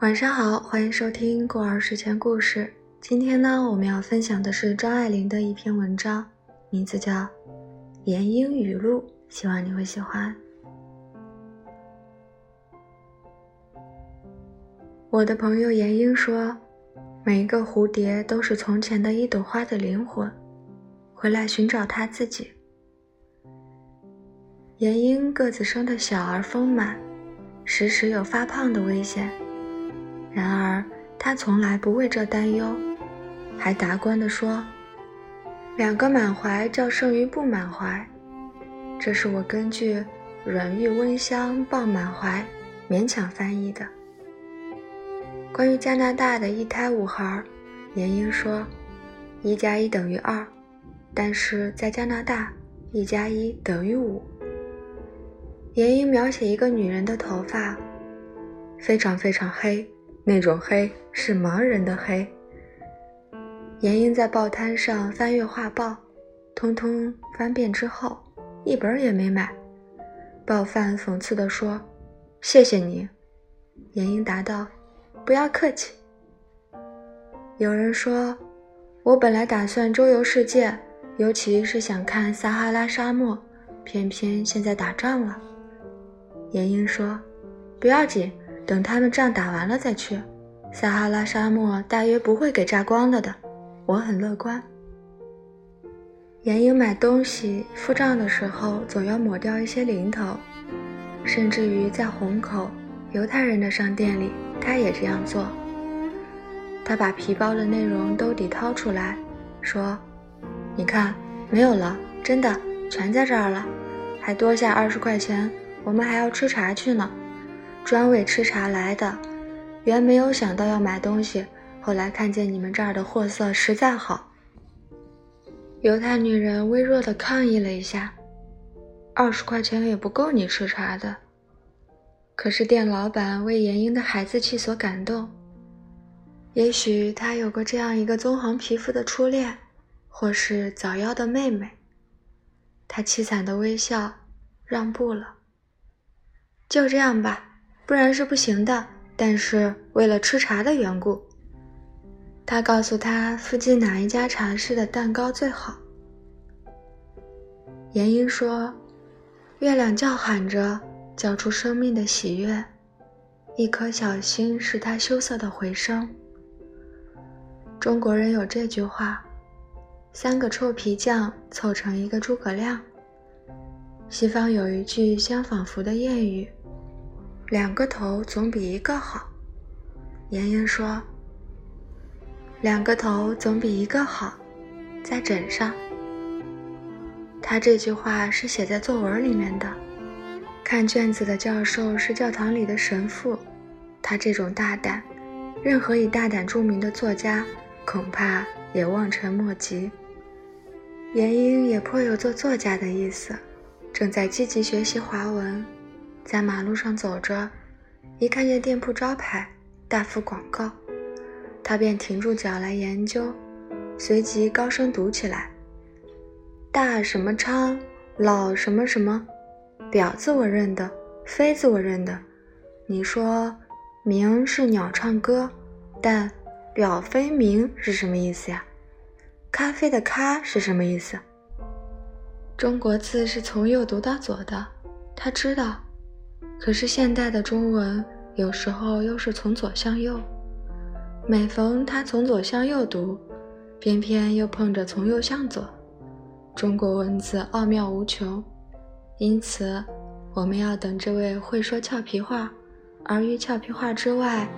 晚上好，欢迎收听过儿睡前故事。今天呢，我们要分享的是张爱玲的一篇文章，名字叫《言英语录》，希望你会喜欢。我的朋友言英说，每一个蝴蝶都是从前的一朵花的灵魂，回来寻找它自己。言英个子生的小而丰满，时时有发胖的危险。然而，他从来不为这担忧，还达观地说：“两个满怀较胜于不满怀。”这是我根据“软玉温香抱满怀”勉强翻译的。关于加拿大的一胎五孩，闫英说：“一加一等于二，但是在加拿大，一加一等于五。”闫英描写一个女人的头发，非常非常黑。那种黑是盲人的黑。严英在报摊上翻阅画报，通通翻遍之后，一本也没买。报贩讽刺地说：“谢谢你。”严英答道：“不要客气。”有人说：“我本来打算周游世界，尤其是想看撒哈拉沙漠，偏偏现在打仗了。”严英说：“不要紧。”等他们仗打完了再去，撒哈拉沙漠大约不会给炸光了的，我很乐观。严英买东西付账的时候总要抹掉一些零头，甚至于在虹口犹太人的商店里，他也这样做。他把皮包的内容兜底掏出来，说：“你看，没有了，真的全在这儿了，还多下二十块钱，我们还要吃茶去呢。”专为吃茶来的，原没有想到要买东西，后来看见你们这儿的货色实在好。犹太女人微弱的抗议了一下：“二十块钱也不够你吃茶的。”可是店老板为严英的孩子气所感动，也许他有过这样一个棕黄皮肤的初恋，或是早夭的妹妹。他凄惨的微笑，让步了。就这样吧。不然是不行的。但是为了吃茶的缘故，他告诉他附近哪一家茶室的蛋糕最好。严英说：“月亮叫喊着，叫出生命的喜悦，一颗小心是他羞涩的回声。”中国人有这句话：“三个臭皮匠凑成一个诸葛亮。”西方有一句相仿佛的谚语。两个头总比一个好，妍妍说。两个头总比一个好，在枕上。他这句话是写在作文里面的。看卷子的教授是教堂里的神父，他这种大胆，任何以大胆著名的作家恐怕也望尘莫及。严英也颇有做作家的意思，正在积极学习华文。在马路上走着，一看见店铺招牌大幅广告，他便停住脚来研究，随即高声读起来：“大什么昌，老什么什么，表字我认得，妃字我认得。你说鸣是鸟唱歌，但婊妃鸣是什么意思呀？咖啡的咖是什么意思？中国字是从右读到左的，他知道。”可是现代的中文有时候又是从左向右，每逢他从左向右读，偏偏又碰着从右向左。中国文字奥妙无穷，因此我们要等这位会说俏皮话，而于俏皮话之外，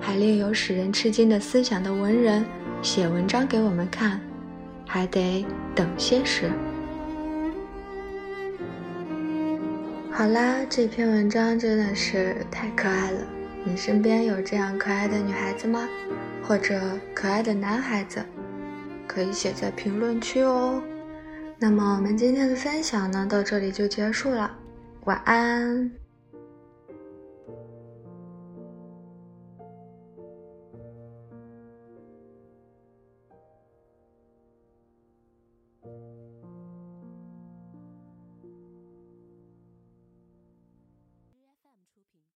还另有使人吃惊的思想的文人写文章给我们看，还得等些时。好啦，这篇文章真的是太可爱了。你身边有这样可爱的女孩子吗？或者可爱的男孩子？可以写在评论区哦。那么我们今天的分享呢，到这里就结束了。晚安。